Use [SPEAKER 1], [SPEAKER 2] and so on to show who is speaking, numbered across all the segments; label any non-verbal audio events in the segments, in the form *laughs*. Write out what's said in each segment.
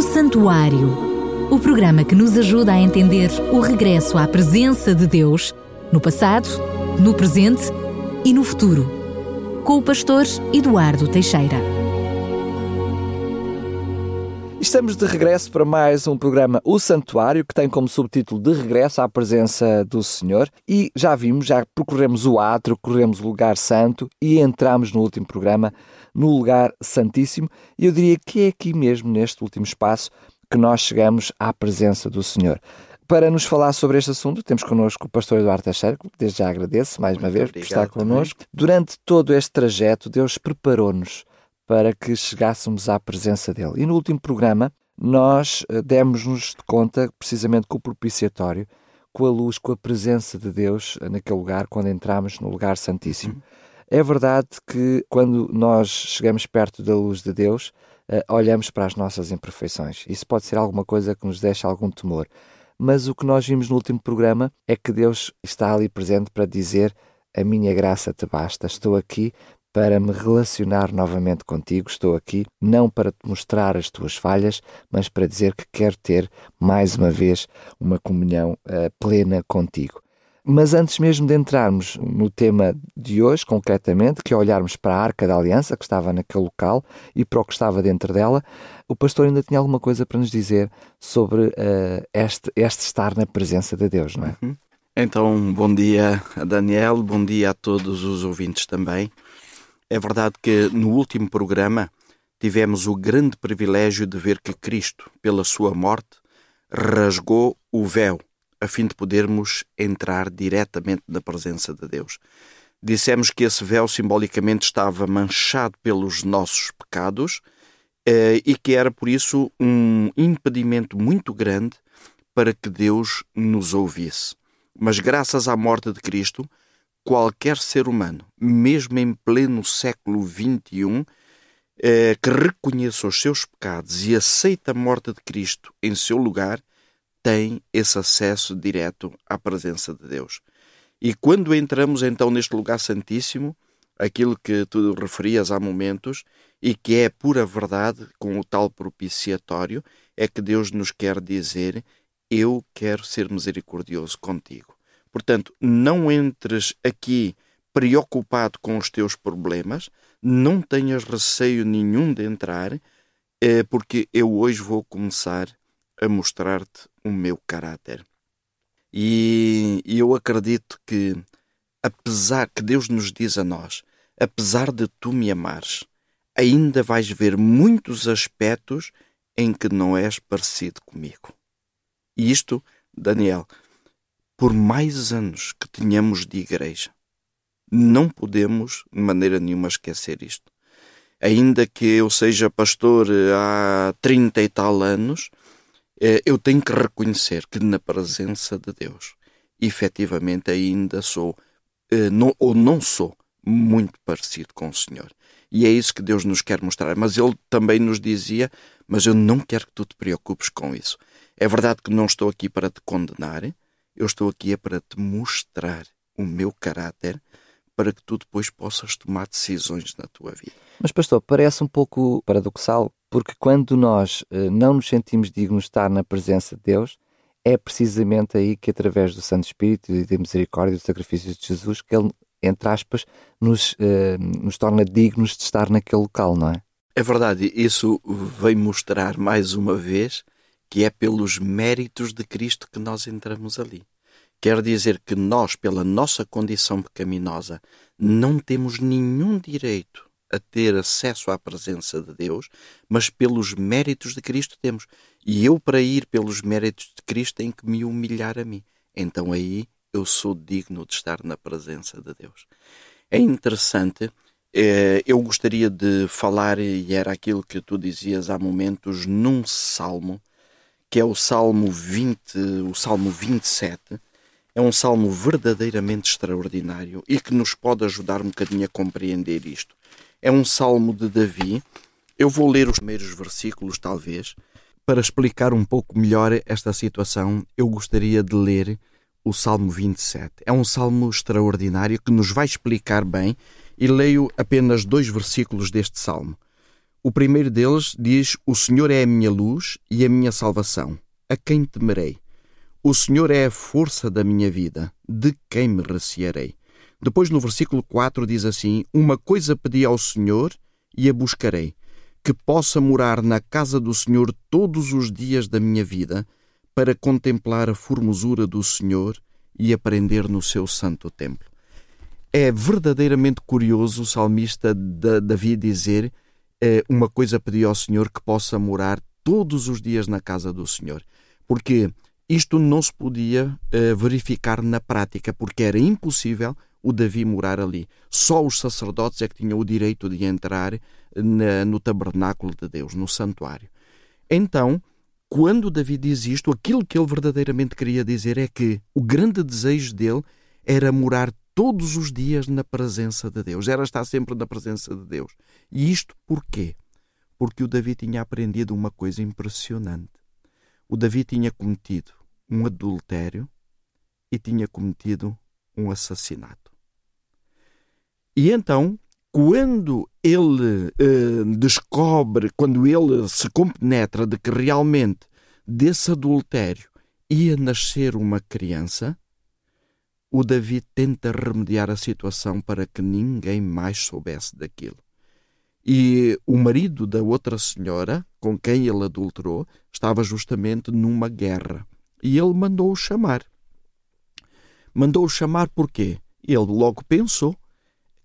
[SPEAKER 1] O Santuário, o programa que nos ajuda a entender o regresso à presença de Deus no passado, no presente e no futuro, com o pastor Eduardo Teixeira.
[SPEAKER 2] Estamos de regresso para mais um programa O Santuário, que tem como subtítulo De Regresso à Presença do Senhor. E já vimos, já percorremos o átrio, percorremos o lugar santo e entramos no último programa no lugar santíssimo. E eu diria que é aqui mesmo, neste último espaço, que nós chegamos à presença do Senhor. Para nos falar sobre este assunto, temos connosco o pastor Eduardo Teixeira, que desde já agradeço mais uma vez por estar connosco. Também. Durante todo este trajeto, Deus preparou-nos para que chegássemos à presença dele. E no último programa, nós eh, demos-nos de conta, precisamente com o propiciatório, com a luz, com a presença de Deus naquele lugar, quando entramos no lugar santíssimo. Uhum. É verdade que quando nós chegamos perto da luz de Deus, uh, olhamos para as nossas imperfeições. Isso pode ser alguma coisa que nos deixa algum temor. Mas o que nós vimos no último programa é que Deus está ali presente para dizer: A minha graça te basta, estou aqui para me relacionar novamente contigo. Estou aqui não para te mostrar as tuas falhas, mas para dizer que quero ter mais uma vez uma comunhão uh, plena contigo. Mas antes mesmo de entrarmos no tema de hoje, concretamente, que é olharmos para a Arca da Aliança, que estava naquele local, e para o que estava dentro dela, o pastor ainda tinha alguma coisa para nos dizer sobre uh, este, este estar na presença de Deus, não é?
[SPEAKER 3] Uhum. Então, bom dia a Daniel, bom dia a todos os ouvintes também. É verdade que no último programa tivemos o grande privilégio de ver que Cristo, pela sua morte, rasgou o véu a fim de podermos entrar diretamente na presença de Deus. Dissemos que esse véu simbolicamente estava manchado pelos nossos pecados eh, e que era por isso um impedimento muito grande para que Deus nos ouvisse. Mas graças à morte de Cristo, qualquer ser humano, mesmo em pleno século XXI, eh, que reconheça os seus pecados e aceita a morte de Cristo em seu lugar, tem esse acesso direto à presença de Deus. E quando entramos então neste lugar santíssimo, aquilo que tu referias há momentos, e que é pura verdade com o tal propiciatório, é que Deus nos quer dizer: Eu quero ser misericordioso contigo. Portanto, não entres aqui preocupado com os teus problemas, não tenhas receio nenhum de entrar, eh, porque eu hoje vou começar a mostrar-te o meu caráter. E, eu acredito que, apesar que Deus nos diz a nós, apesar de tu me amares, ainda vais ver muitos aspectos em que não és parecido comigo. E isto, Daniel, por mais anos que tenhamos de igreja, não podemos de maneira nenhuma esquecer isto. Ainda que eu seja pastor há 30 e tal anos, eh, eu tenho que reconhecer que na presença de Deus, efetivamente ainda sou, eh, ou não sou, muito parecido com o Senhor. E é isso que Deus nos quer mostrar. Mas Ele também nos dizia: Mas eu não quero que tu te preocupes com isso. É verdade que não estou aqui para te condenar, eu estou aqui é para te mostrar o meu caráter para que tu depois possas tomar decisões na tua vida.
[SPEAKER 2] Mas, pastor, parece um pouco paradoxal porque quando nós eh, não nos sentimos dignos de estar na presença de Deus, é precisamente aí que, através do Santo Espírito e da misericórdia e do sacrifício de Jesus, que Ele, entre aspas, nos, eh, nos torna dignos de estar naquele local, não é?
[SPEAKER 3] É verdade, isso vem mostrar mais uma vez que é pelos méritos de Cristo que nós entramos ali. Quer dizer que nós, pela nossa condição pecaminosa, não temos nenhum direito a ter acesso à presença de Deus, mas pelos méritos de Cristo temos. E eu, para ir pelos méritos de Cristo, tenho que me humilhar a mim. Então aí eu sou digno de estar na presença de Deus. É interessante, eh, eu gostaria de falar, e era aquilo que tu dizias há momentos, num salmo, que é o Salmo 20, o Salmo 27. É um salmo verdadeiramente extraordinário e que nos pode ajudar um bocadinho a compreender isto é um salmo de Davi. Eu vou ler os primeiros versículos, talvez. Para explicar um pouco melhor esta situação, eu gostaria de ler o Salmo 27. É um salmo extraordinário que nos vai explicar bem e leio apenas dois versículos deste salmo. O primeiro deles diz: O Senhor é a minha luz e a minha salvação. A quem temerei? O Senhor é a força da minha vida. De quem me recearei? Depois, no versículo 4, diz assim: Uma coisa pedi ao Senhor e a buscarei, que possa morar na casa do Senhor todos os dias da minha vida, para contemplar a formosura do Senhor e aprender no seu santo templo. É verdadeiramente curioso o salmista Davi dizer eh, uma coisa pedi ao Senhor que possa morar todos os dias na casa do Senhor. Porque isto não se podia eh, verificar na prática, porque era impossível o Davi morar ali. Só os sacerdotes é que tinham o direito de entrar na, no tabernáculo de Deus, no santuário. Então, quando Davi diz isto, aquilo que ele verdadeiramente queria dizer é que o grande desejo dele era morar todos os dias na presença de Deus, era estar sempre na presença de Deus. E isto porquê? Porque o Davi tinha aprendido uma coisa impressionante. O Davi tinha cometido um adultério e tinha cometido um assassinato. E então, quando ele uh, descobre, quando ele se compenetra de que realmente desse adultério ia nascer uma criança, o Davi tenta remediar a situação para que ninguém mais soubesse daquilo. E o marido da outra senhora, com quem ele adulterou, estava justamente numa guerra. E ele mandou-o chamar. Mandou-o chamar porquê? Ele logo pensou: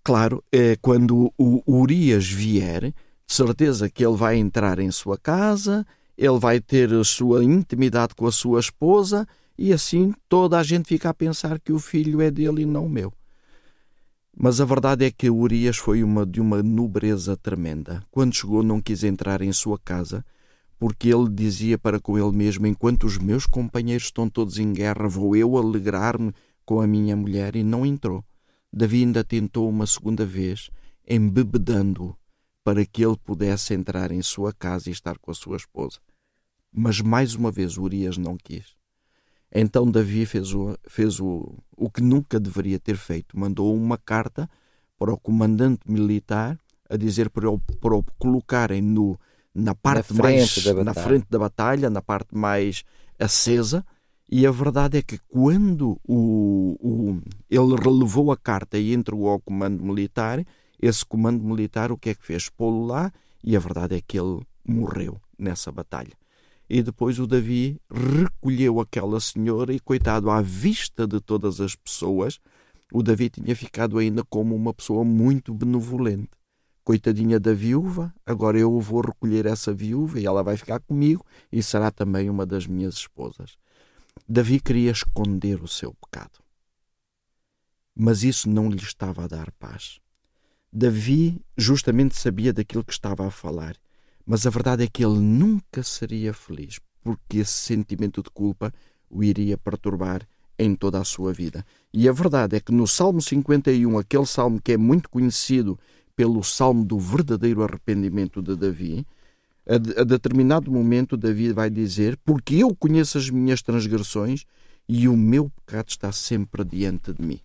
[SPEAKER 3] Claro, é quando o Urias vier, de certeza que ele vai entrar em sua casa, ele vai ter a sua intimidade com a sua esposa e assim toda a gente fica a pensar que o filho é dele e não meu. Mas a verdade é que Urias foi uma de uma nobreza tremenda. Quando chegou, não quis entrar em sua casa, porque ele dizia para com ele mesmo: Enquanto os meus companheiros estão todos em guerra, vou eu alegrar-me com a minha mulher, e não entrou. Davi ainda tentou uma segunda vez, embebedando-o, para que ele pudesse entrar em sua casa e estar com a sua esposa. Mas mais uma vez Urias não quis. Então Davi fez, o, fez o, o que nunca deveria ter feito. Mandou uma carta para o comandante militar a dizer para o, para o colocarem no, na parte na mais na frente da batalha, na parte mais acesa, e a verdade é que quando o, o, ele relevou a carta e entregou ao comando militar, esse comando militar o que é que fez? Pô-lo lá e a verdade é que ele morreu nessa batalha. E depois o Davi recolheu aquela senhora e, coitado, à vista de todas as pessoas, o Davi tinha ficado ainda como uma pessoa muito benevolente. Coitadinha da viúva, agora eu vou recolher essa viúva e ela vai ficar comigo e será também uma das minhas esposas. Davi queria esconder o seu pecado. Mas isso não lhe estava a dar paz. Davi justamente sabia daquilo que estava a falar, mas a verdade é que ele nunca seria feliz, porque esse sentimento de culpa o iria perturbar em toda a sua vida. E a verdade é que no Salmo 51, aquele salmo que é muito conhecido pelo salmo do verdadeiro arrependimento de Davi, a, a determinado momento, Davi vai dizer: Porque eu conheço as minhas transgressões e o meu pecado está sempre diante de mim.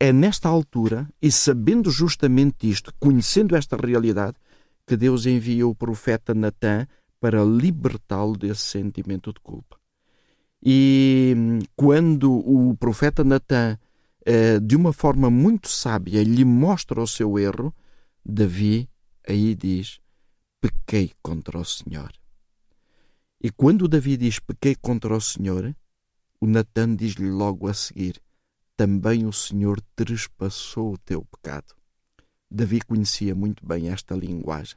[SPEAKER 3] É nesta altura, e sabendo justamente isto, conhecendo esta realidade, que Deus envia o profeta Natã para libertá-lo desse sentimento de culpa. E quando o profeta Natã, eh, de uma forma muito sábia, lhe mostra o seu erro, Davi aí diz: pequei contra o Senhor. E quando Davi diz pequei contra o Senhor, o Natan diz-lhe logo a seguir: também o Senhor trespassou o teu pecado. Davi conhecia muito bem esta linguagem.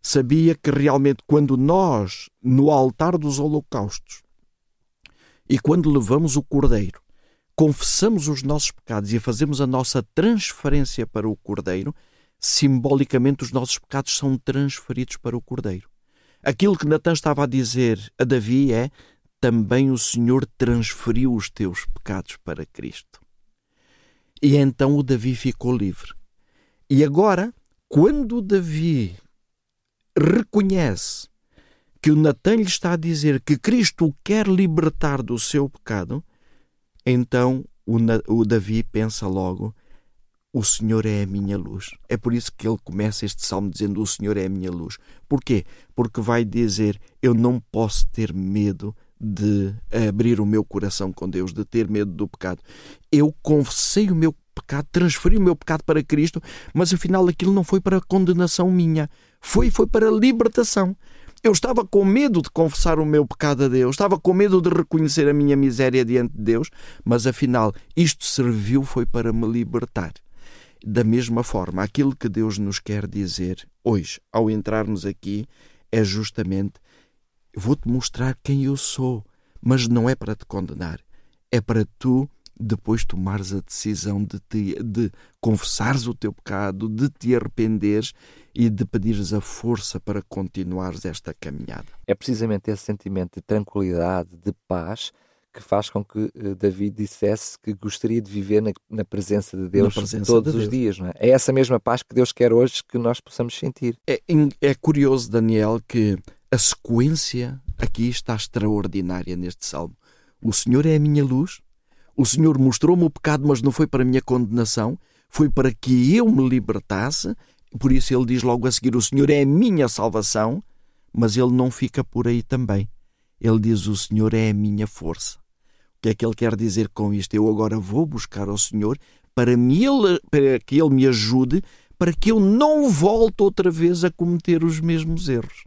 [SPEAKER 3] Sabia que realmente quando nós, no altar dos holocaustos, e quando levamos o cordeiro, confessamos os nossos pecados e fazemos a nossa transferência para o cordeiro, simbolicamente os nossos pecados são transferidos para o Cordeiro. Aquilo que Natan estava a dizer a Davi é: também o Senhor transferiu os teus pecados para Cristo. E então o Davi ficou livre. E agora, quando o Davi reconhece que o Natan lhe está a dizer que Cristo o quer libertar do seu pecado, então o, o Davi pensa logo: o Senhor é a minha luz. É por isso que ele começa este salmo dizendo: O Senhor é a minha luz. Porquê? Porque vai dizer: Eu não posso ter medo de abrir o meu coração com Deus, de ter medo do pecado. Eu confessei o meu pecado, transferi o meu pecado para Cristo, mas afinal aquilo não foi para condenação minha, foi foi para libertação. Eu estava com medo de confessar o meu pecado a Deus, estava com medo de reconhecer a minha miséria diante de Deus, mas afinal isto serviu foi para me libertar. Da mesma forma, aquilo que Deus nos quer dizer hoje, ao entrarmos aqui, é justamente vou-te mostrar quem eu sou, mas não é para te condenar, é para tu depois tomares a decisão de, te, de confessares o teu pecado, de te arrependeres e de pedires a força para continuares esta caminhada.
[SPEAKER 2] É precisamente esse sentimento de tranquilidade, de paz, que faz com que uh, David dissesse que gostaria de viver na, na presença de Deus presença todos de os Deus. dias. Não é? é essa mesma paz que Deus quer hoje que nós possamos sentir.
[SPEAKER 3] É, é curioso, Daniel, que a sequência aqui está extraordinária neste salmo. O Senhor é a minha luz, o Senhor mostrou-me o pecado, mas não foi para a minha condenação, foi para que eu me libertasse. Por isso ele diz logo a seguir: O Senhor é a minha salvação, mas ele não fica por aí também. Ele diz: O Senhor é a minha força. Que é que ele quer dizer com isto? Eu agora vou buscar ao Senhor para, me ele, para que ele me ajude, para que eu não volte outra vez a cometer os mesmos erros.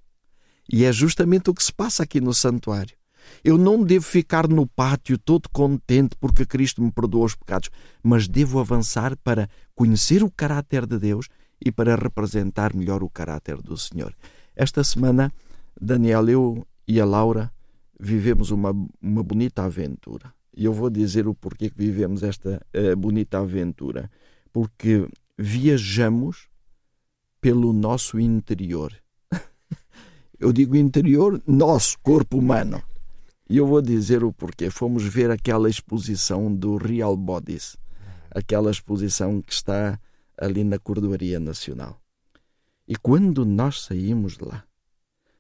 [SPEAKER 3] E é justamente o que se passa aqui no santuário. Eu não devo ficar no pátio todo contente porque Cristo me perdoou os pecados, mas devo avançar para conhecer o caráter de Deus e para representar melhor o caráter do Senhor. Esta semana, Daniel, eu e a Laura vivemos uma, uma bonita aventura. E eu vou dizer o porquê que vivemos esta uh, bonita aventura. Porque viajamos pelo nosso interior *laughs* eu digo interior, nosso corpo humano. E eu vou dizer o porquê. Fomos ver aquela exposição do Real Bodies, aquela exposição que está ali na Cordoaria Nacional. E quando nós saímos de lá,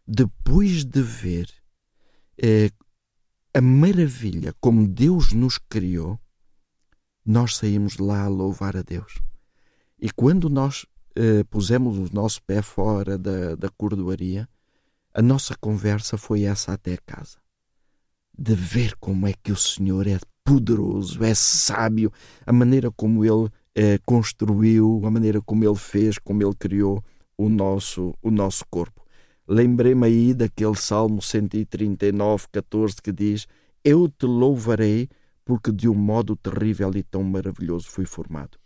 [SPEAKER 3] depois de ver eh, a maravilha como Deus nos criou, nós saímos de lá a louvar a Deus. E quando nós eh, pusemos o nosso pé fora da, da cordoaria, a nossa conversa foi essa até casa. De ver como é que o Senhor é poderoso, é sábio, a maneira como Ele eh, construiu, a maneira como Ele fez, como Ele criou o nosso, o nosso corpo. Lembrei-me aí daquele Salmo 139, 14 que diz: Eu te louvarei porque de um modo terrível e tão maravilhoso fui formado.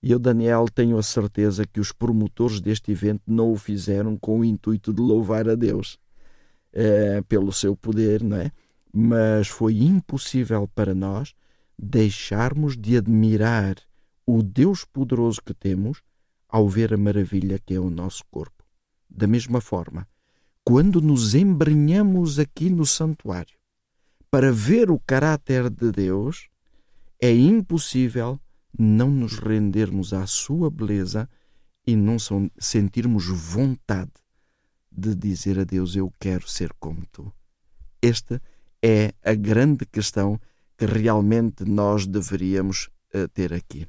[SPEAKER 3] E eu, Daniel, tenho a certeza que os promotores deste evento não o fizeram com o intuito de louvar a Deus é, pelo seu poder, não é? Mas foi impossível para nós deixarmos de admirar o Deus poderoso que temos ao ver a maravilha que é o nosso corpo. Da mesma forma, quando nos embrenhamos aqui no santuário para ver o caráter de Deus, é impossível não nos rendermos à sua beleza e não sentirmos vontade de dizer a Deus: Eu quero ser como tu. Esta é a grande questão que realmente nós deveríamos uh, ter aqui.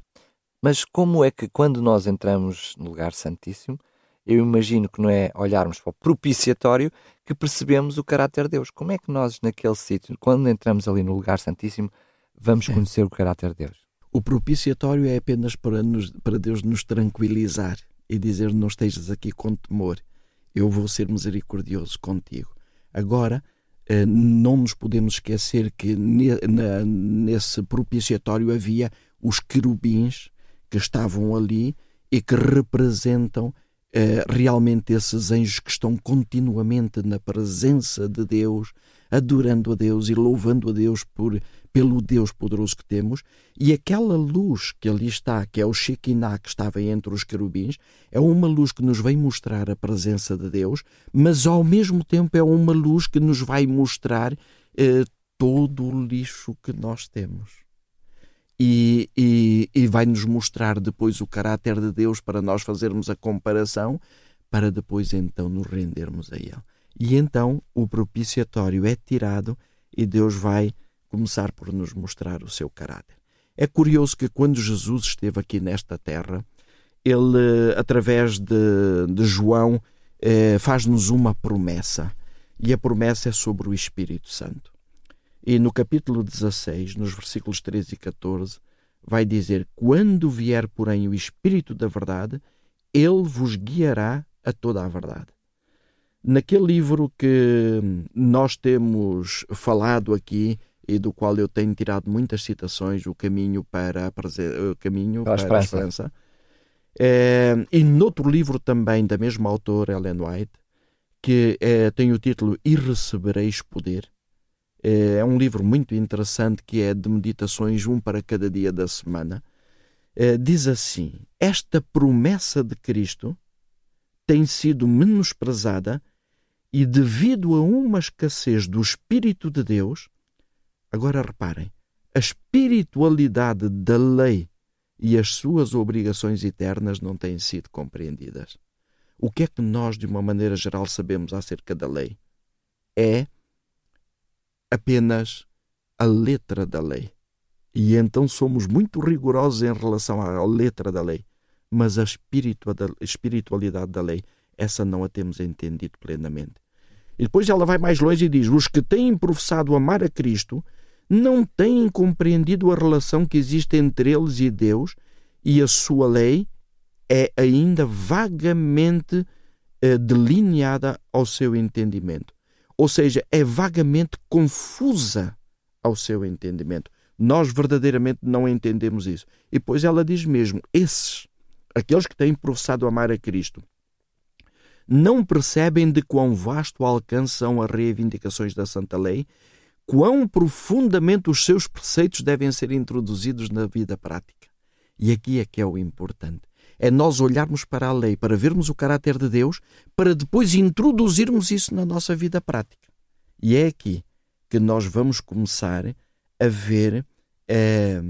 [SPEAKER 2] Mas como é que quando nós entramos no lugar santíssimo, eu imagino que não é olharmos para o propiciatório que percebemos o caráter de Deus. Como é que nós, naquele sítio, quando entramos ali no lugar santíssimo, vamos conhecer o caráter de Deus?
[SPEAKER 3] O propiciatório é apenas para, nos, para Deus nos tranquilizar e dizer: Não estejas aqui com temor, eu vou ser misericordioso contigo. Agora, eh, não nos podemos esquecer que nesse propiciatório havia os querubins que estavam ali e que representam realmente esses anjos que estão continuamente na presença de Deus, adorando a Deus e louvando a Deus por pelo Deus poderoso que temos, e aquela luz que ali está, que é o Shekinah que estava entre os querubins, é uma luz que nos vem mostrar a presença de Deus, mas ao mesmo tempo é uma luz que nos vai mostrar eh, todo o lixo que nós temos. E, e, e vai nos mostrar depois o caráter de Deus para nós fazermos a comparação, para depois então nos rendermos a Ele. E então o propiciatório é tirado e Deus vai começar por nos mostrar o seu caráter. É curioso que quando Jesus esteve aqui nesta terra, ele, através de, de João, eh, faz-nos uma promessa. E a promessa é sobre o Espírito Santo. E no capítulo 16, nos versículos 13 e 14, vai dizer: Quando vier, porém, o Espírito da Verdade, ele vos guiará a toda a verdade. Naquele livro que nós temos falado aqui e do qual eu tenho tirado muitas citações, O Caminho para a, o caminho para, para a Esperança, é, e noutro livro também da mesma autora, Ellen White, que é, tem o título E Recebereis Poder, é, é um livro muito interessante que é de meditações, um para cada dia da semana. É, diz assim: Esta promessa de Cristo tem sido menosprezada e, devido a uma escassez do Espírito de Deus, agora reparem, a espiritualidade da lei e as suas obrigações eternas não têm sido compreendidas. O que é que nós, de uma maneira geral, sabemos acerca da lei? É apenas a letra da lei. E então somos muito rigorosos em relação à letra da lei. Mas a espiritualidade da lei, essa não a temos entendido plenamente. E depois ela vai mais longe e diz: Os que têm professado amar a Cristo não têm compreendido a relação que existe entre eles e Deus, e a sua lei é ainda vagamente eh, delineada ao seu entendimento ou seja, é vagamente confusa ao seu entendimento. Nós verdadeiramente não entendemos isso. E depois ela diz mesmo: esses, aqueles que têm professado amar a Cristo, não percebem de quão vasto alcance são as reivindicações da Santa Lei, quão profundamente os seus preceitos devem ser introduzidos na vida prática. E aqui é que é o importante é nós olharmos para a lei, para vermos o caráter de Deus, para depois introduzirmos isso na nossa vida prática. E é aqui que nós vamos começar a ver é,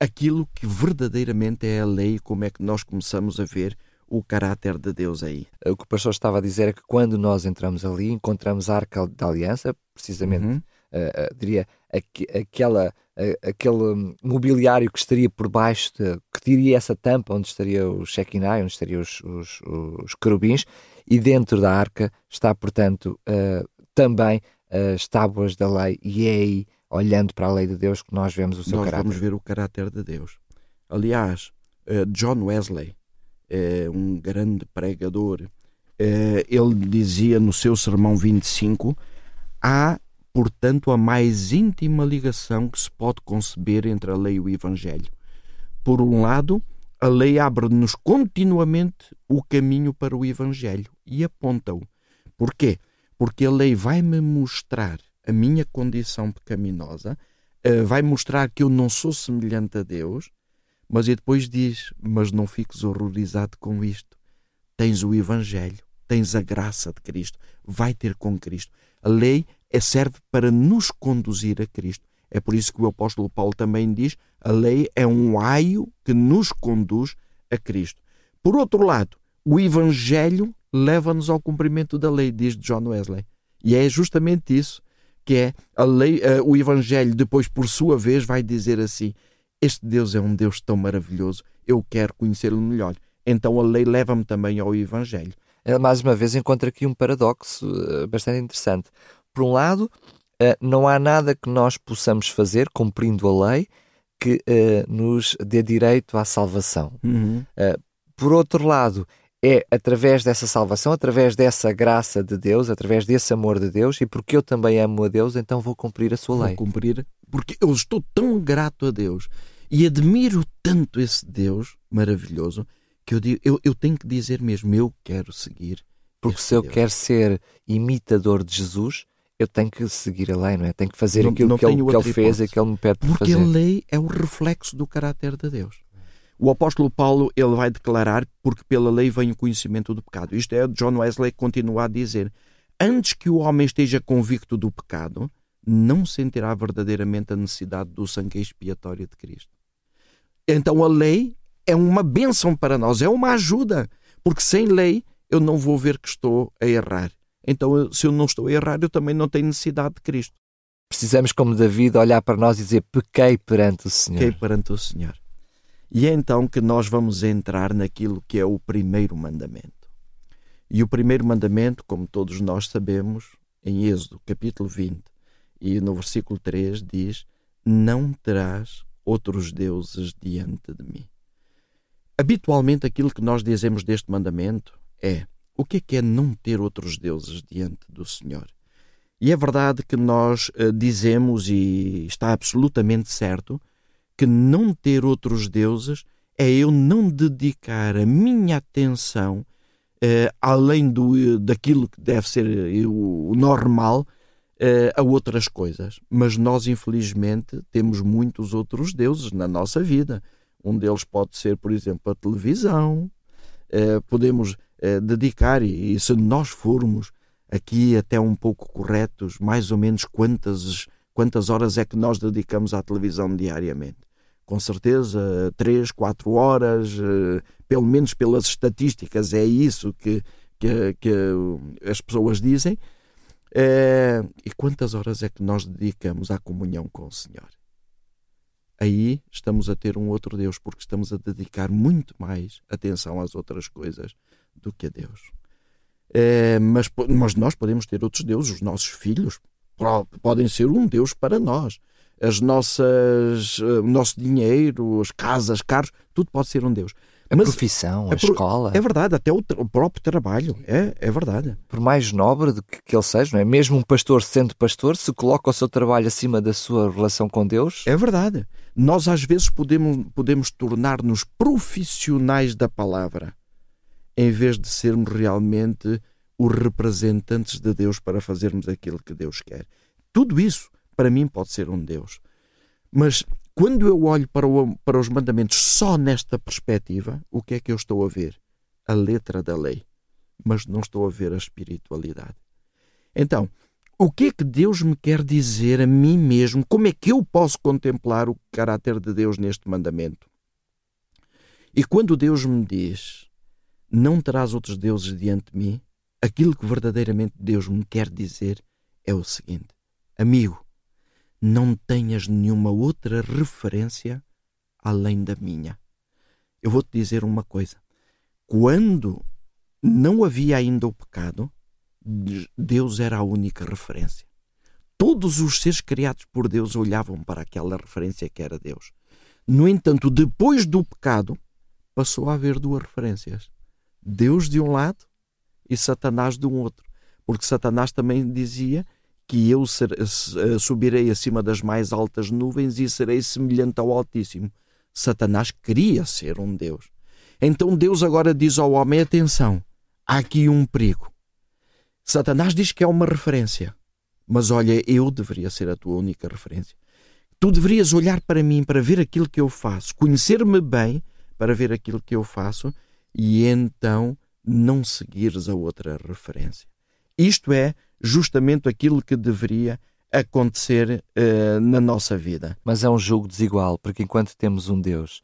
[SPEAKER 3] aquilo que verdadeiramente é a lei, como é que nós começamos a ver o caráter de Deus aí.
[SPEAKER 2] O que o pastor estava a dizer é que quando nós entramos ali, encontramos a arca da aliança, precisamente, uhum. uh, uh, diria, aqu aquela aquele mobiliário que estaria por baixo, de, que teria essa tampa onde estaria o Shekinah, onde estariam os, os, os querubins, e dentro da arca está, portanto, uh, também as tábuas da lei, e é aí, olhando para a lei de Deus, que nós vemos o seu
[SPEAKER 3] nós
[SPEAKER 2] caráter.
[SPEAKER 3] Nós vamos ver o caráter de Deus. Aliás, uh, John Wesley, é um grande pregador, uh, ele dizia no seu sermão 25: há portanto, a mais íntima ligação que se pode conceber entre a lei e o Evangelho. Por um lado, a lei abre-nos continuamente o caminho para o Evangelho e aponta-o. Porquê? Porque a lei vai-me mostrar a minha condição pecaminosa, eh, vai mostrar que eu não sou semelhante a Deus, mas e depois diz: Mas não fiques horrorizado com isto. Tens o Evangelho, tens a graça de Cristo, vai ter com Cristo. A lei é, serve para nos conduzir a Cristo. É por isso que o apóstolo Paulo também diz: a lei é um aio que nos conduz a Cristo. Por outro lado, o Evangelho leva-nos ao cumprimento da lei, diz John Wesley. E é justamente isso que é a lei, uh, o Evangelho, depois, por sua vez, vai dizer assim: Este Deus é um Deus tão maravilhoso, eu quero conhecê-lo melhor. Então a lei leva-me também ao Evangelho.
[SPEAKER 2] Mais uma vez, encontra aqui um paradoxo uh, bastante interessante por um lado, eh, não há nada que nós possamos fazer, cumprindo a lei, que eh, nos dê direito à salvação. Uhum. Eh, por outro lado, é através dessa salvação, através dessa graça de Deus, através desse amor de Deus, e porque eu também amo a Deus, então vou cumprir a sua
[SPEAKER 3] vou
[SPEAKER 2] lei.
[SPEAKER 3] Vou cumprir, porque eu estou tão grato a Deus e admiro tanto esse Deus maravilhoso que eu, digo, eu, eu tenho que dizer mesmo: eu quero seguir.
[SPEAKER 2] Porque se eu Deus. quero ser imitador de Jesus, eu tenho que seguir a lei, não é? Tenho que fazer não, aquilo não que, ele, que ele fez e que ele me pede
[SPEAKER 3] Porque
[SPEAKER 2] fazer.
[SPEAKER 3] Porque a lei é o reflexo do caráter de Deus. O apóstolo Paulo ele vai declarar porque pela lei vem o conhecimento do pecado. Isto é, John Wesley continua a dizer: antes que o homem esteja convicto do pecado, não sentirá verdadeiramente a necessidade do sangue expiatório de Cristo. Então a lei é uma bênção para nós, é uma ajuda, porque sem lei eu não vou ver que estou a errar. Então, se eu não estou a errar, eu também não tenho necessidade de Cristo.
[SPEAKER 2] Precisamos, como David, olhar para nós e dizer: pequei perante o Senhor.
[SPEAKER 3] Pequei perante o Senhor. E é então que nós vamos entrar naquilo que é o primeiro mandamento. E o primeiro mandamento, como todos nós sabemos, em Êxodo, capítulo 20, e no versículo 3 diz: Não terás outros deuses diante de mim. Habitualmente, aquilo que nós dizemos deste mandamento é: o que é que é não ter outros deuses diante do Senhor? E é verdade que nós uh, dizemos, e está absolutamente certo, que não ter outros deuses é eu não dedicar a minha atenção, uh, além do, daquilo que deve ser uh, o normal, a outras coisas. Mas nós, infelizmente, temos muitos outros deuses na nossa vida. Um deles pode ser, por exemplo, a televisão. podemos dedicar, e, se nós formos aqui até um pouco corretos, mais ou menos quantas, quantas horas é que nós dedicamos à televisão diariamente. Com certeza, três, quatro horas, eh, pelo menos pelas estatísticas, é isso que, que, que as pessoas dizem. É, e quantas horas é que nós dedicamos à comunhão com o Senhor? Aí estamos a ter um outro Deus, porque estamos a dedicar muito mais atenção às outras coisas do que a Deus. É, mas, mas nós podemos ter outros deuses, os nossos filhos podem ser um Deus para nós. As nossas, eh, o nosso dinheiro, as casas, carros, tudo pode ser um Deus.
[SPEAKER 2] A mas profissão, a, a escola.
[SPEAKER 3] É verdade, até o, o, próprio trabalho. É, é verdade.
[SPEAKER 2] Por mais nobre do que, que ele seja, não é? Mesmo um pastor sendo pastor, se coloca o seu trabalho acima da sua relação com Deus.
[SPEAKER 3] É verdade. Nós às vezes podemos, podemos tornar-nos profissionais da palavra em vez de sermos realmente os representantes de Deus para fazermos aquilo que Deus quer. Tudo isso, para mim, pode ser um Deus. Mas quando eu olho para, o, para os mandamentos só nesta perspectiva, o que é que eu estou a ver? A letra da lei. Mas não estou a ver a espiritualidade. Então, o que é que Deus me quer dizer a mim mesmo? Como é que eu posso contemplar o caráter de Deus neste mandamento? E quando Deus me diz não terás outros deuses diante de mim, aquilo que verdadeiramente Deus me quer dizer é o seguinte: amigo, não tenhas nenhuma outra referência além da minha. Eu vou te dizer uma coisa: quando não havia ainda o pecado, Deus era a única referência. Todos os seres criados por Deus olhavam para aquela referência que era Deus. No entanto, depois do pecado, passou a haver duas referências Deus de um lado e Satanás de um outro. Porque Satanás também dizia que eu eh, subirei acima das mais altas nuvens e serei semelhante ao Altíssimo. Satanás queria ser um Deus. Então Deus agora diz ao homem: atenção, há aqui um perigo. Satanás diz que é uma referência, mas olha, eu deveria ser a tua única referência. Tu deverias olhar para mim para ver aquilo que eu faço, conhecer-me bem para ver aquilo que eu faço e então não seguires a outra referência. Isto é justamente aquilo que deveria acontecer uh, na nossa vida.
[SPEAKER 2] Mas é um jogo desigual, porque enquanto temos um Deus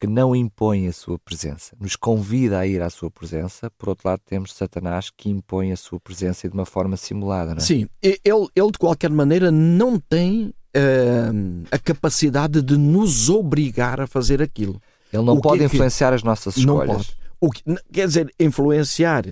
[SPEAKER 2] que não impõe a sua presença, nos convida a ir à sua presença, por outro lado temos Satanás que impõe a sua presença de uma forma simulada, não é?
[SPEAKER 3] Sim, ele, ele de qualquer maneira não tem uh, a capacidade de nos obrigar a fazer aquilo.
[SPEAKER 2] Ele não o pode influenciar que... as nossas escolhas.
[SPEAKER 3] O que, quer dizer, influenciar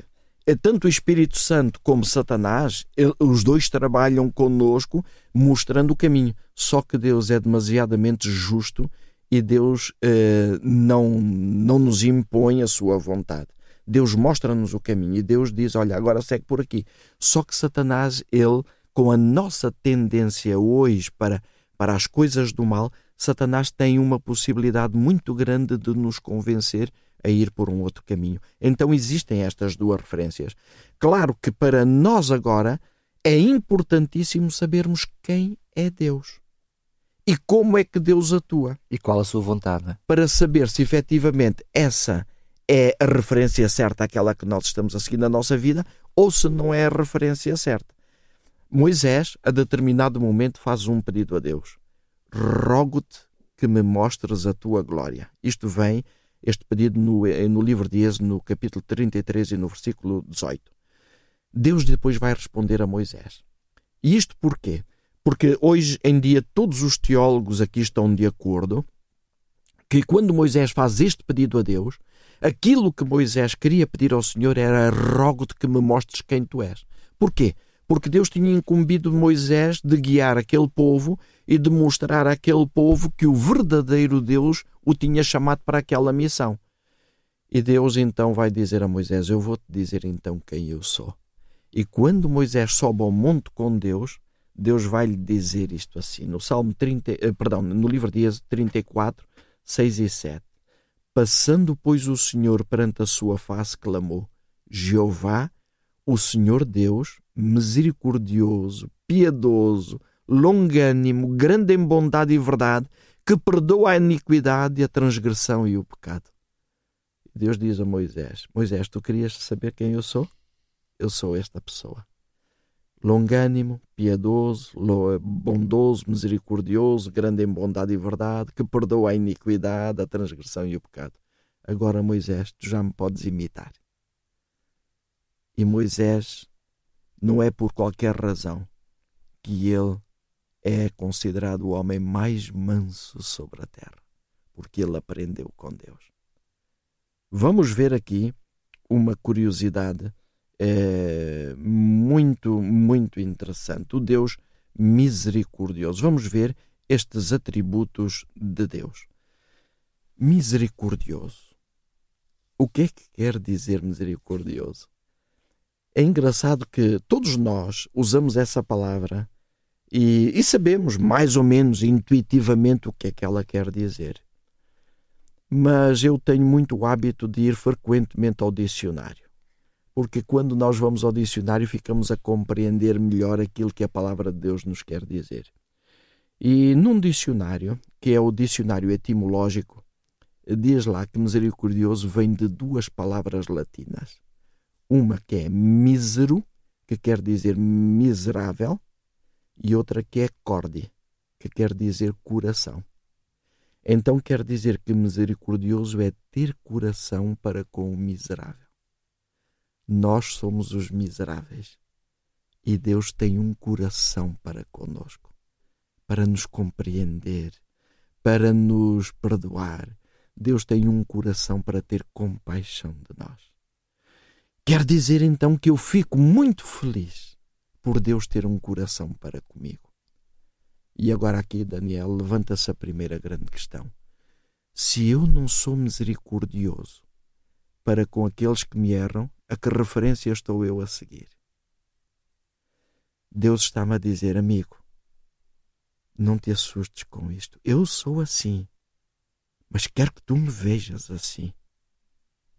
[SPEAKER 3] é tanto o Espírito Santo como Satanás, os dois trabalham conosco mostrando o caminho. Só que Deus é demasiadamente justo e Deus eh, não, não nos impõe a sua vontade. Deus mostra-nos o caminho e Deus diz: Olha, agora segue por aqui. Só que Satanás, ele, com a nossa tendência hoje para, para as coisas do mal, Satanás tem uma possibilidade muito grande de nos convencer a ir por um outro caminho. Então existem estas duas referências. Claro que para nós agora é importantíssimo sabermos quem é Deus e como é que Deus atua.
[SPEAKER 2] E qual a sua vontade. É?
[SPEAKER 3] Para saber se efetivamente essa é a referência certa àquela que nós estamos a seguir na nossa vida ou se não é a referência certa. Moisés, a determinado momento, faz um pedido a Deus: Rogo-te que me mostres a tua glória. Isto vem este pedido no, eh, no livro de Êxodo, no capítulo 33 e no versículo 18. Deus depois vai responder a Moisés. E isto porquê? porque hoje em dia todos os teólogos aqui estão de acordo que quando Moisés faz este pedido a Deus, aquilo que Moisés queria pedir ao Senhor era rogo-te que me mostres quem tu és. Porquê? Porque Deus tinha incumbido Moisés de guiar aquele povo e de mostrar àquele povo que o verdadeiro Deus o tinha chamado para aquela missão. E Deus então vai dizer a Moisés: Eu vou te dizer então quem eu sou. E quando Moisés sobe ao monte com Deus, Deus vai lhe dizer isto assim, no Salmo 30, eh, perdão, no livro de Êxodo 34, 6 e 7. Passando, pois, o Senhor perante a sua face, clamou: Jeová, o Senhor Deus, misericordioso, piedoso, longânimo, grande em bondade e verdade, que perdoa a iniquidade, a transgressão e o pecado. Deus diz a Moisés: Moisés, tu querias saber quem eu sou? Eu sou esta pessoa longânimo, piedoso, bondoso, misericordioso, grande em bondade e verdade, que perdoa a iniquidade, a transgressão e o pecado. Agora, Moisés, tu já me podes imitar. E Moisés não é por qualquer razão que ele é considerado o homem mais manso sobre a terra, porque ele aprendeu com Deus. Vamos ver aqui uma curiosidade é, muito, muito interessante. O Deus misericordioso. Vamos ver estes atributos de Deus. Misericordioso. O que é que quer dizer misericordioso? É engraçado que todos nós usamos essa palavra e, e, sabemos mais ou menos intuitivamente o que é que ela quer dizer. Mas eu tenho muito hábito de ir frequentemente ao dicionário porque quando nós vamos ao dicionário ficamos a compreender melhor aquilo que a palavra de Deus nos quer dizer. E num dicionário, que é o dicionário etimológico, diz lá que misericordioso vem de duas palavras latinas. Uma que é mísero, que quer dizer miserável, e outra que é cordi, que quer dizer coração. Então quer dizer que misericordioso é ter coração para com o miserável. Nós somos os miseráveis e Deus tem um coração para conosco, para nos compreender, para nos perdoar. Deus tem um coração para ter compaixão de nós. Quer dizer então que eu fico muito feliz por Deus ter um coração para comigo. E agora aqui, Daniel, levanta-se a primeira grande questão. Se eu não sou misericordioso para com aqueles que me erram, a que referência estou eu a seguir? Deus está-me a dizer, amigo, não te assustes com isto. Eu sou assim, mas quero que tu me vejas assim.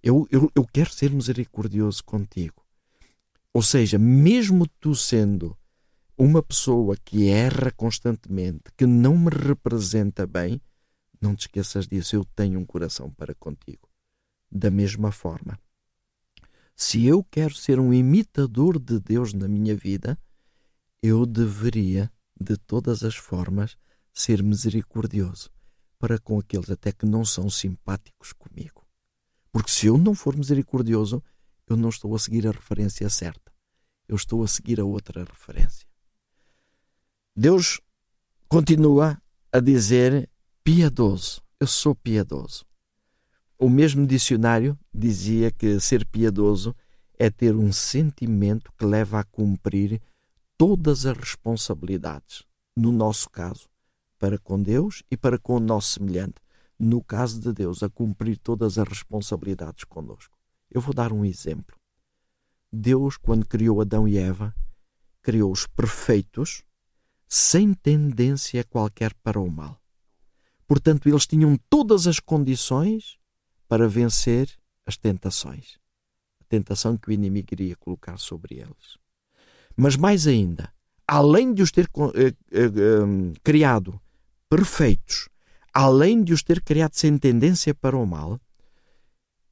[SPEAKER 3] Eu, eu, eu quero ser misericordioso contigo. Ou seja, mesmo tu sendo uma pessoa que erra constantemente, que não me representa bem, não te esqueças disso. Eu tenho um coração para contigo. Da mesma forma, se eu quero ser um imitador de Deus na minha vida, eu deveria, de todas as formas, ser misericordioso para com aqueles até que não são simpáticos comigo. Porque se eu não for misericordioso, eu não estou a seguir a referência certa. Eu estou a seguir a outra referência. Deus continua a dizer piedoso. Eu sou piedoso. O mesmo dicionário dizia que ser piedoso é ter um sentimento que leva a cumprir todas as responsabilidades, no nosso caso, para com Deus e para com o nosso semelhante. No caso de Deus, a cumprir todas as responsabilidades conosco. Eu vou dar um exemplo. Deus, quando criou Adão e Eva, criou-os perfeitos, sem tendência qualquer para o mal. Portanto, eles tinham todas as condições para vencer as tentações. A tentação que o inimigo iria colocar sobre eles. Mas mais ainda, além de os ter eh, eh, eh, criado perfeitos, além de os ter criado sem tendência para o mal,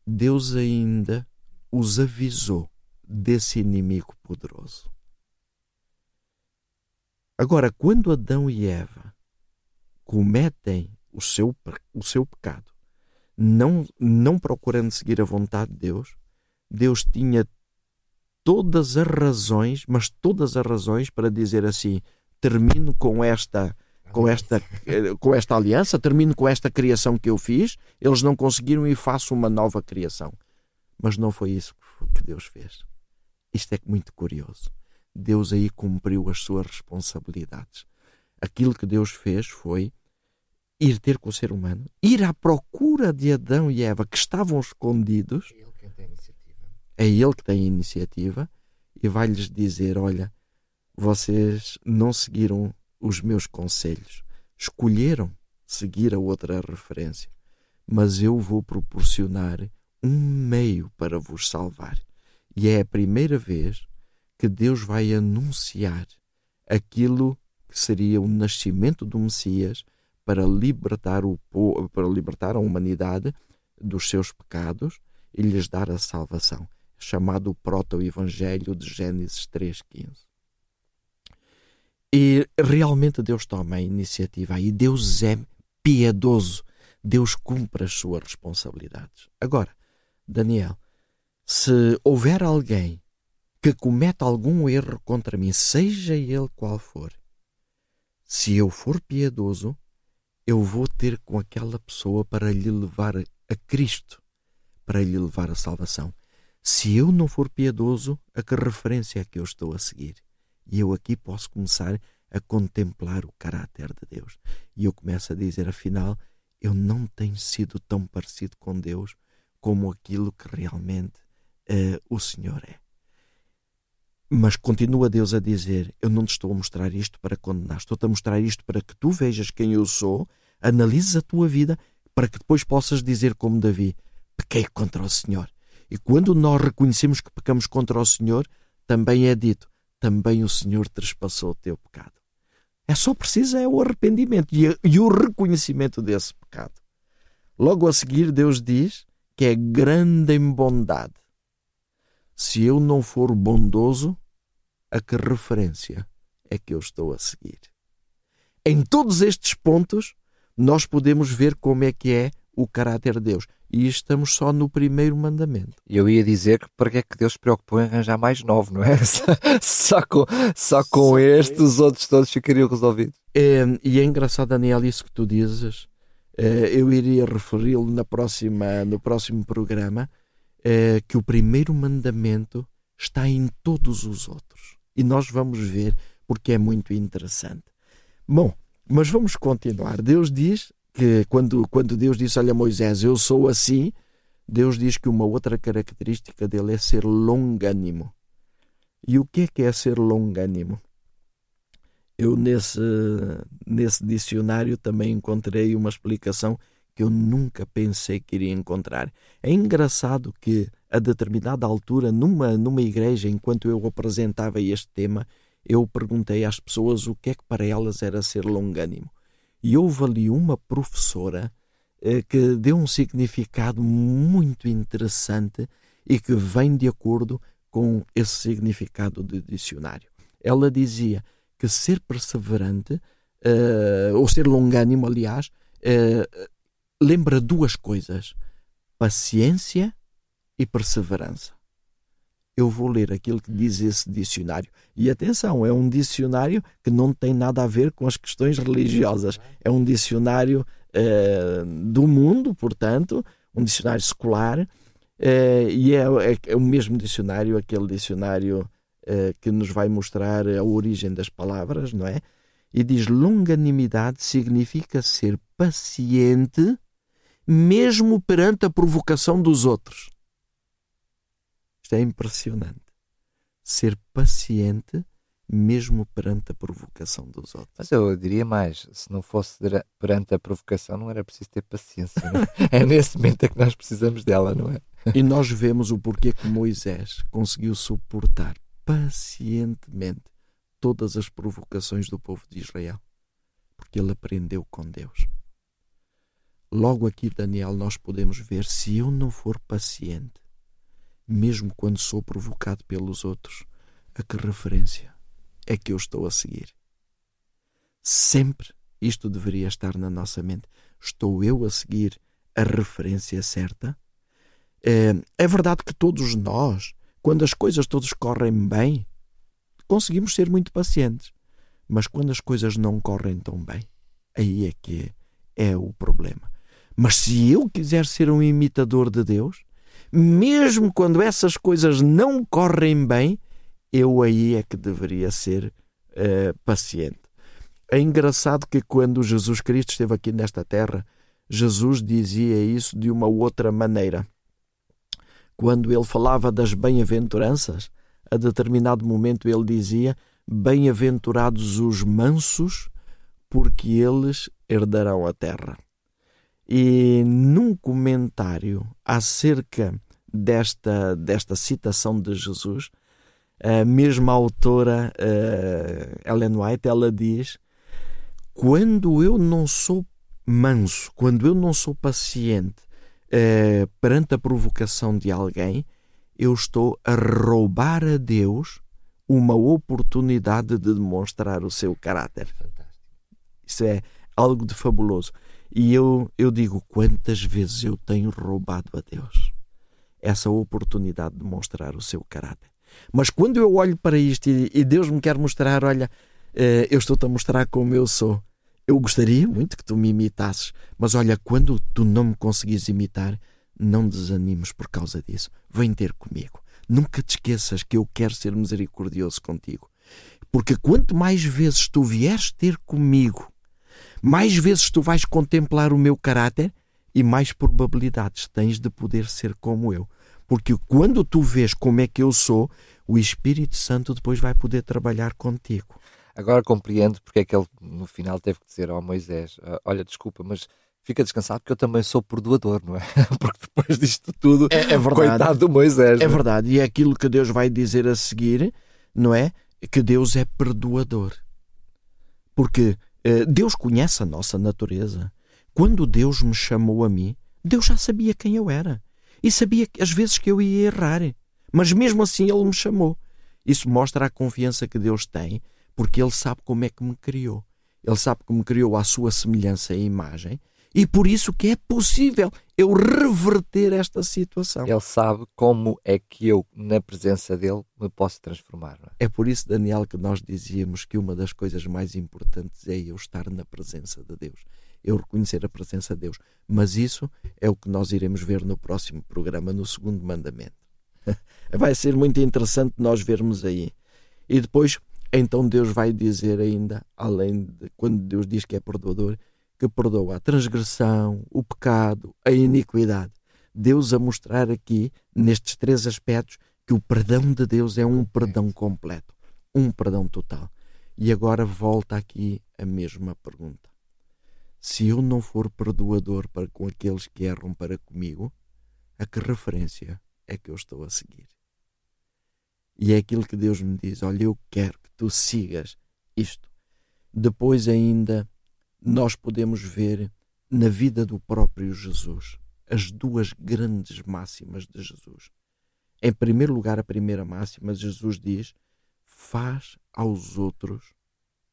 [SPEAKER 3] Deus ainda os avisou desse inimigo poderoso. Agora, quando Adão e Eva cometem o seu, o seu pecado, não, não procurando seguir a vontade de Deus, Deus tinha todas as razões, mas todas as razões para dizer assim: termino com esta com esta, eh, com esta aliança, termino com esta criação que eu fiz, eles não conseguiram e faço uma nova criação. Mas não foi isso que Deus fez. Isto é muito curioso. Deus aí cumpriu as suas responsabilidades. Aquilo que Deus fez foi ir ter com o ser humano, ir à procura de Adão e Eva que estavam escondidos. É ele que tem a iniciativa. É ele que tem a iniciativa e vai-lhes dizer: Olha, vocês não seguiram os meus conselhos, escolheram seguir a outra referência, mas eu vou proporcionar um meio para vos salvar. E é a primeira vez que Deus vai anunciar aquilo que seria o nascimento do Messias para libertar, o, para libertar a humanidade dos seus pecados e lhes dar a salvação, chamado proto-evangelho de Gênesis 3.15. E realmente Deus toma a iniciativa e Deus é piedoso. Deus cumpre as suas responsabilidades. Agora, Daniel, se houver alguém que cometa algum erro contra mim, seja ele qual for, se eu for piedoso, eu vou ter com aquela pessoa para lhe levar a Cristo, para lhe levar a salvação. Se eu não for piedoso, a que referência é que eu estou a seguir? E eu aqui posso começar a contemplar o caráter de Deus. E eu começo a dizer, afinal, eu não tenho sido tão parecido com Deus como aquilo que realmente uh, o Senhor é. Mas continua Deus a dizer: Eu não te estou a mostrar isto para condenar, estou-te a mostrar isto para que tu vejas quem eu sou, analises a tua vida, para que depois possas dizer, como Davi: Pequei contra o Senhor. E quando nós reconhecemos que pecamos contra o Senhor, também é dito: também o Senhor trespassou o teu pecado. É só preciso é o arrependimento e, e o reconhecimento desse pecado. Logo a seguir, Deus diz que é grande em bondade. Se eu não for bondoso, a que referência é que eu estou a seguir? Em todos estes pontos, nós podemos ver como é que é o caráter de Deus. E estamos só no primeiro mandamento.
[SPEAKER 2] Eu ia dizer que para que é que Deus se preocupou em arranjar mais novo, não é? *laughs* só com, só com só este, os outros todos ficariam resolvidos.
[SPEAKER 3] É, e é engraçado, Daniel, isso que tu dizes. É, eu iria referi-lo na próxima, no próximo programa, é, que o primeiro mandamento está em todos os outros. E nós vamos ver porque é muito interessante. Bom, mas vamos continuar. Deus diz que quando, quando Deus disse: Olha, Moisés, eu sou assim, Deus diz que uma outra característica dele é ser longânimo. E o que é que é ser longânimo? Eu, nesse, nesse dicionário, também encontrei uma explicação que eu nunca pensei que iria encontrar. É engraçado que, a determinada altura, numa, numa igreja, enquanto eu apresentava este tema, eu perguntei às pessoas o que é que para elas era ser longânimo. E houve ali uma professora eh, que deu um significado muito interessante e que vem de acordo com esse significado do dicionário. Ela dizia que ser perseverante, eh, ou ser longânimo, aliás, eh, lembra duas coisas: paciência e perseverança eu vou ler aquilo que diz esse dicionário. E atenção, é um dicionário que não tem nada a ver com as questões religiosas. É um dicionário uh, do mundo, portanto, um dicionário secular, uh, e é, é, é, o mesmo dicionário, aquele dicionário uh, que nos vai mostrar a origem das palavras, não é? E diz: longanimidade significa ser paciente, mesmo perante a provocação dos outros. Isto é impressionante. Ser paciente mesmo perante a provocação dos outros.
[SPEAKER 2] Mas eu diria mais, se não fosse perante a provocação, não era preciso ter paciência. É? *laughs* é nesse momento é que nós precisamos dela, não é? *laughs*
[SPEAKER 3] E nós vemos o porquê que Moisés conseguiu suportar pacientemente todas as provocações do povo de Israel, porque ele aprendeu com Deus. Logo aqui, Daniel, nós podemos ver se eu não for paciente, mesmo quando sou provocado pelos outros, a que referência é que eu estou a seguir? Sempre isto deveria estar na nossa mente. Estou eu a seguir a referência certa? É, é verdade que todos nós, quando as coisas todas correm bem, conseguimos ser muito pacientes. Mas quando as coisas não correm tão bem, aí é que é o problema. Mas se eu quiser ser um imitador de Deus, mesmo quando essas coisas não correm bem, eu aí é que deveria ser uh, paciente. É engraçado que quando Jesus Cristo esteve aqui nesta terra, Jesus dizia isso de uma outra maneira. Quando ele falava das bem-aventuranças, a determinado momento ele dizia: Bem-aventurados os mansos, porque eles herdarão a terra. E num comentário acerca desta, desta citação de Jesus, a mesma autora, uh, Ellen White, ela diz: Quando eu não sou manso, quando eu não sou paciente uh, perante a provocação de alguém, eu estou a roubar a Deus uma oportunidade de demonstrar o seu caráter. Fantástico. Isso é algo de fabuloso. E eu, eu digo quantas vezes eu tenho roubado a Deus essa oportunidade de mostrar o seu caráter. Mas quando eu olho para isto e, e Deus me quer mostrar, olha, eh, eu estou-te a mostrar como eu sou. Eu gostaria muito que tu me imitasses, mas olha, quando tu não me conseguires imitar, não desanimes por causa disso. Vem ter comigo. Nunca te esqueças que eu quero ser misericordioso contigo. Porque quanto mais vezes tu vieres ter comigo, mais vezes tu vais contemplar o meu caráter e mais probabilidades tens de poder ser como eu. Porque quando tu vês como é que eu sou, o Espírito Santo depois vai poder trabalhar contigo.
[SPEAKER 2] Agora compreendo porque é que ele no final teve que dizer ao Moisés: ah, Olha, desculpa, mas fica descansado porque eu também sou perdoador, não é? *laughs* Porque depois disto tudo,
[SPEAKER 3] é, é verdade.
[SPEAKER 2] coitado do Moisés.
[SPEAKER 3] É, é verdade, e é aquilo que Deus vai dizer a seguir, não é? Que Deus é perdoador. Porque Deus conhece a nossa natureza. Quando Deus me chamou a mim, Deus já sabia quem eu era e sabia as vezes que eu ia errar, mas mesmo assim Ele me chamou. Isso mostra a confiança que Deus tem, porque Ele sabe como é que me criou. Ele sabe que me criou à sua semelhança e imagem e por isso que é possível eu reverter esta situação.
[SPEAKER 2] Ele sabe como é que eu, na presença dele, me posso transformar.
[SPEAKER 3] É? é? por isso, Daniel, que nós dizíamos que uma das coisas mais importantes é eu estar na presença de Deus. Eu reconhecer a presença de Deus. Mas isso é o que nós iremos ver no próximo programa, no segundo mandamento. *laughs* vai ser muito interessante nós vermos aí. E depois, então Deus vai dizer ainda, além de quando Deus diz que é perdoador, que perdoa a transgressão, o pecado, a iniquidade. Deus a mostrar aqui, nestes três aspectos, que o perdão de Deus é um perdão completo, um perdão total. E agora volta aqui a mesma pergunta. Se eu não for perdoador para com aqueles que erram para comigo, a que referência é que eu estou a seguir? E é aquilo que Deus me diz: olha, eu quero que tu sigas isto. Depois ainda nós podemos ver na vida do próprio Jesus as duas grandes máximas de Jesus. Em primeiro lugar, a primeira máxima, Jesus diz: Faz aos outros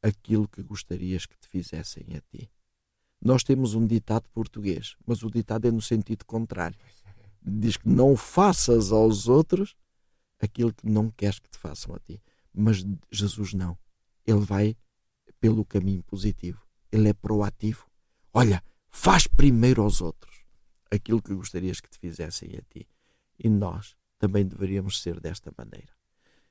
[SPEAKER 3] aquilo que gostarias que te fizessem a ti. Nós temos um ditado português, mas o ditado é no sentido contrário. Diz que não faças aos outros aquilo que não queres que te façam a ti. Mas Jesus não. Ele vai pelo caminho positivo ele é proativo. Olha, faz primeiro aos outros aquilo que gostarias que te fizessem a ti. E nós também deveríamos ser desta maneira.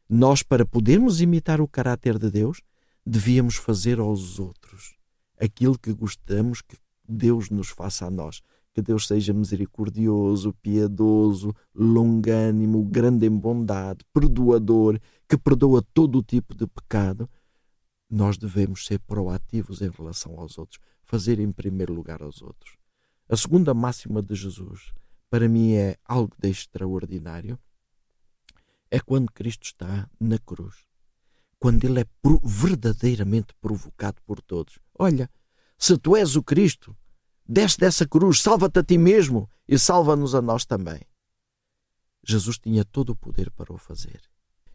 [SPEAKER 3] Nós, para podermos imitar o caráter de Deus, devíamos fazer aos outros aquilo que gostamos que Deus nos faça a nós. Que Deus seja misericordioso, piedoso, longânimo, grande em bondade, perdoador, que perdoa todo o tipo de pecado nós devemos ser proativos em relação aos outros, fazer em primeiro lugar aos outros. A segunda máxima de Jesus, para mim, é algo de extraordinário. É quando Cristo está na cruz, quando ele é verdadeiramente provocado por todos. Olha, se tu és o Cristo, desce dessa cruz, salva-te a ti mesmo e salva-nos a nós também. Jesus tinha todo o poder para o fazer.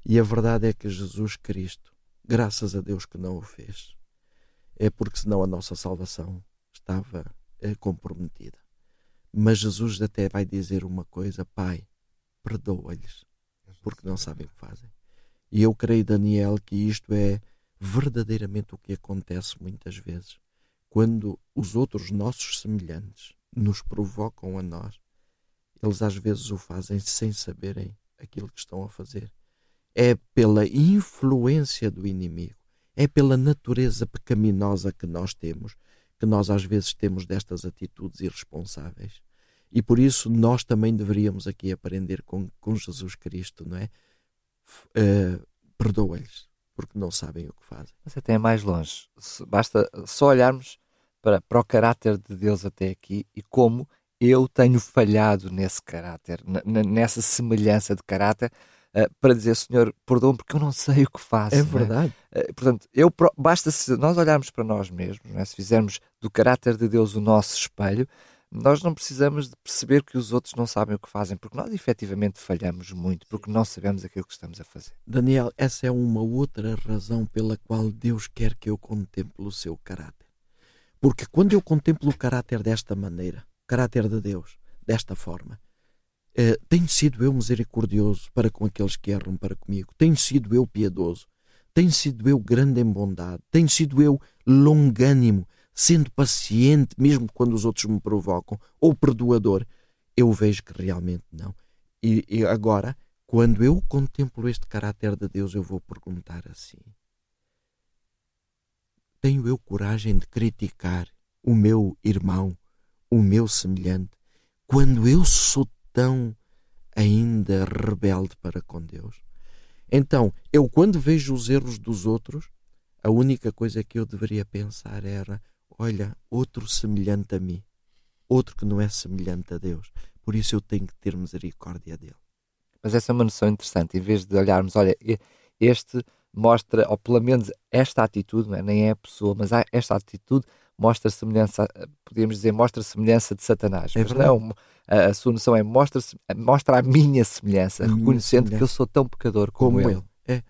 [SPEAKER 3] E a verdade é que Jesus Cristo Graças a Deus que não o fez. É porque senão a nossa salvação estava é, comprometida. Mas Jesus até vai dizer uma coisa: Pai, perdoa-lhes, porque não sabem o que fazem. E eu creio, Daniel, que isto é verdadeiramente o que acontece muitas vezes quando os outros nossos semelhantes nos provocam a nós, eles às vezes o fazem sem saberem aquilo que estão a fazer. É pela influência do inimigo, é pela natureza pecaminosa que nós temos, que nós às vezes temos destas atitudes irresponsáveis. E por isso nós também deveríamos aqui aprender com, com Jesus Cristo, não é? Uh, Perdoa-lhes, porque não sabem o que fazem.
[SPEAKER 2] Mas até é mais longe. Basta só olharmos para, para o caráter de Deus até aqui e como eu tenho falhado nesse caráter, nessa semelhança de caráter, para dizer, Senhor, perdoa-me porque eu não sei o que faço.
[SPEAKER 3] É verdade.
[SPEAKER 2] É? Uh, portanto, eu, basta se nós olharmos para nós mesmos, é? se fizermos do caráter de Deus o nosso espelho, nós não precisamos de perceber que os outros não sabem o que fazem, porque nós efetivamente falhamos muito, porque não sabemos aquilo que estamos a fazer.
[SPEAKER 3] Daniel, essa é uma outra razão pela qual Deus quer que eu contemple o seu caráter. Porque quando eu contemplo o caráter desta maneira, o caráter de Deus, desta forma, eh, tenho sido eu misericordioso para com aqueles que erram para comigo, tenho sido eu piedoso, tenho sido eu grande em bondade, tenho sido eu longânimo, sendo paciente mesmo quando os outros me provocam, ou perdoador, eu vejo que realmente não. E, e agora, quando eu contemplo este caráter de Deus, eu vou perguntar assim: tenho eu coragem de criticar o meu irmão, o meu semelhante, quando eu sou tão ainda rebelde para com Deus? Então, eu quando vejo os erros dos outros, a única coisa que eu deveria pensar era: olha, outro semelhante a mim, outro que não é semelhante a Deus. Por isso eu tenho que ter misericórdia dele.
[SPEAKER 2] Mas essa é uma noção interessante. Em vez de olharmos, olha, este mostra, ou pelo menos esta atitude, é? nem é a pessoa, mas esta atitude mostra semelhança, podemos dizer, mostra semelhança de Satanás. É mas não, a, a, sua noção é mostra, mostra a minha semelhança, a reconhecendo minha semelhança. que eu sou tão pecador como, como ele. ele.
[SPEAKER 3] É.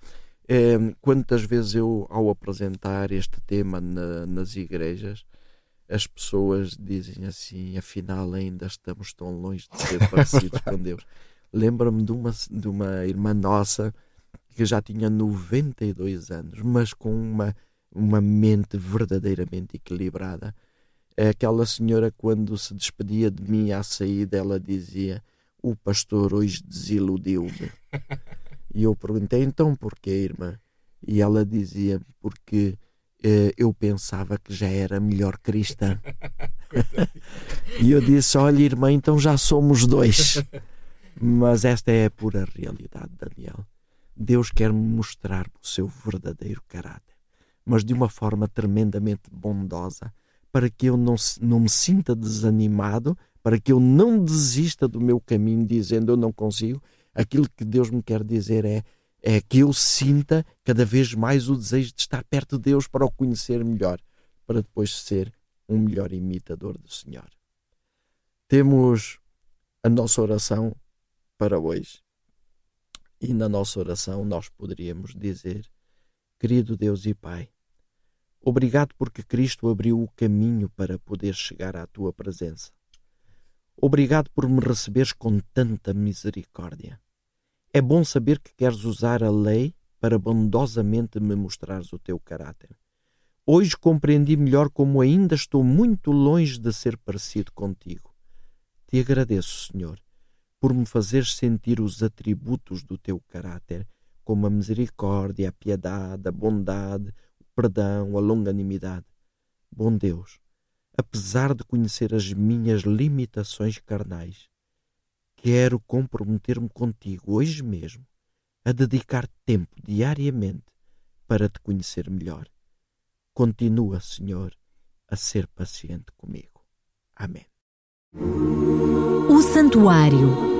[SPEAKER 3] É, quantas vezes eu, ao apresentar este tema na, nas igrejas, as pessoas dizem assim: afinal, ainda estamos tão longe de ser *laughs* parecidos com Deus. Lembro-me de uma, de uma irmã nossa que já tinha 92 anos, mas com uma, uma mente verdadeiramente equilibrada. Aquela senhora, quando se despedia de mim à saída, ela dizia: O pastor hoje desiludiu-me. *laughs* E eu perguntei então porquê, irmã? E ela dizia: Porque eh, eu pensava que já era melhor cristã. *laughs* e eu disse: Olha, irmã, então já somos dois. Mas esta é a pura realidade, Daniel. Deus quer mostrar o seu verdadeiro caráter, mas de uma forma tremendamente bondosa, para que eu não, não me sinta desanimado, para que eu não desista do meu caminho dizendo eu não consigo, aquilo que Deus me quer dizer é, é que eu sinta cada vez mais o desejo de estar perto de Deus para o conhecer melhor, para depois ser um melhor imitador do Senhor. Temos a nossa oração para hoje. E na nossa oração nós poderíamos dizer: Querido Deus e Pai, obrigado porque Cristo abriu o caminho para poder chegar à tua presença. Obrigado por me receberes com tanta misericórdia. É bom saber que queres usar a lei para bondosamente me mostrares o teu caráter. Hoje compreendi melhor como ainda estou muito longe de ser parecido contigo. Te agradeço, Senhor, por me fazeres sentir os atributos do teu caráter, como a misericórdia, a piedade, a bondade, o perdão, a longanimidade. Bom Deus, apesar de conhecer as minhas limitações carnais, quero comprometer-me contigo hoje mesmo a dedicar tempo diariamente para te conhecer melhor. Continua, Senhor, a ser paciente comigo. Amém.
[SPEAKER 1] O Santuário